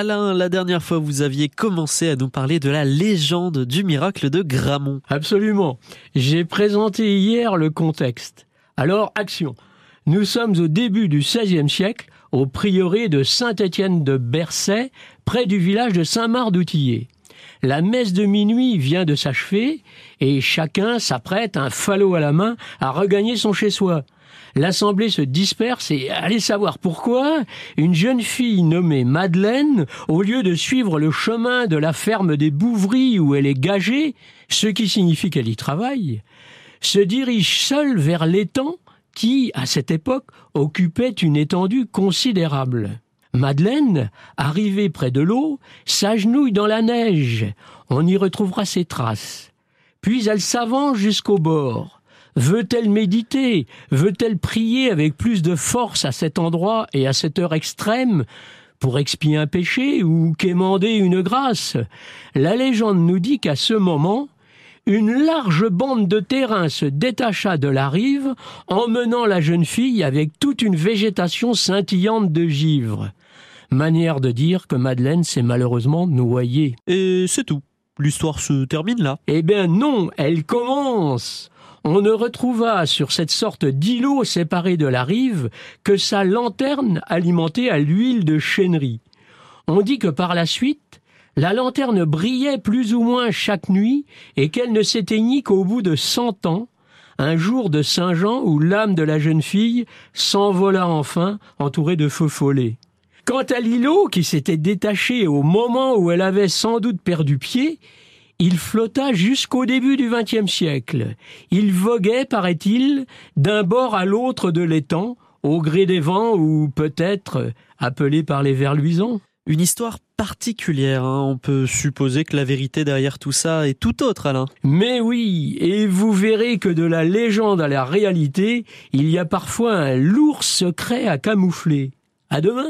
Alain, la dernière fois, vous aviez commencé à nous parler de la légende du miracle de Gramont. Absolument. J'ai présenté hier le contexte. Alors, action. Nous sommes au début du XVIe siècle, au prieuré de Saint-Étienne de Bercey, près du village de Saint-Marc-d'Outillet. La messe de minuit vient de s'achever et chacun s'apprête, un falot à la main, à regagner son chez-soi. L'assemblée se disperse et allez savoir pourquoi, une jeune fille nommée Madeleine, au lieu de suivre le chemin de la ferme des Bouvries où elle est gagée, ce qui signifie qu'elle y travaille, se dirige seule vers l'étang qui, à cette époque, occupait une étendue considérable. Madeleine, arrivée près de l'eau, s'agenouille dans la neige. On y retrouvera ses traces. Puis elle s'avance jusqu'au bord. Veut-elle méditer? Veut-elle prier avec plus de force à cet endroit et à cette heure extrême pour expier un péché ou quémander une grâce? La légende nous dit qu'à ce moment, une large bande de terrain se détacha de la rive, emmenant la jeune fille avec toute une végétation scintillante de givre. Manière de dire que Madeleine s'est malheureusement noyée. Et c'est tout. L'histoire se termine là. Eh bien non, elle commence. On ne retrouva sur cette sorte d'îlot séparé de la rive que sa lanterne alimentée à l'huile de chênerie. On dit que par la suite, la lanterne brillait plus ou moins chaque nuit et qu'elle ne s'éteignit qu'au bout de cent ans, un jour de Saint-Jean où l'âme de la jeune fille s'envola enfin entourée de feux follets. Quant à l'îlot qui s'était détaché au moment où elle avait sans doute perdu pied, il flotta jusqu'au début du XXe siècle. Il voguait, paraît-il, d'un bord à l'autre de l'étang, au gré des vents ou peut-être appelé par les vers luisants. Une histoire particulière, hein. on peut supposer que la vérité derrière tout ça est tout autre, Alain. Mais oui, et vous verrez que de la légende à la réalité, il y a parfois un lourd secret à camoufler. À demain!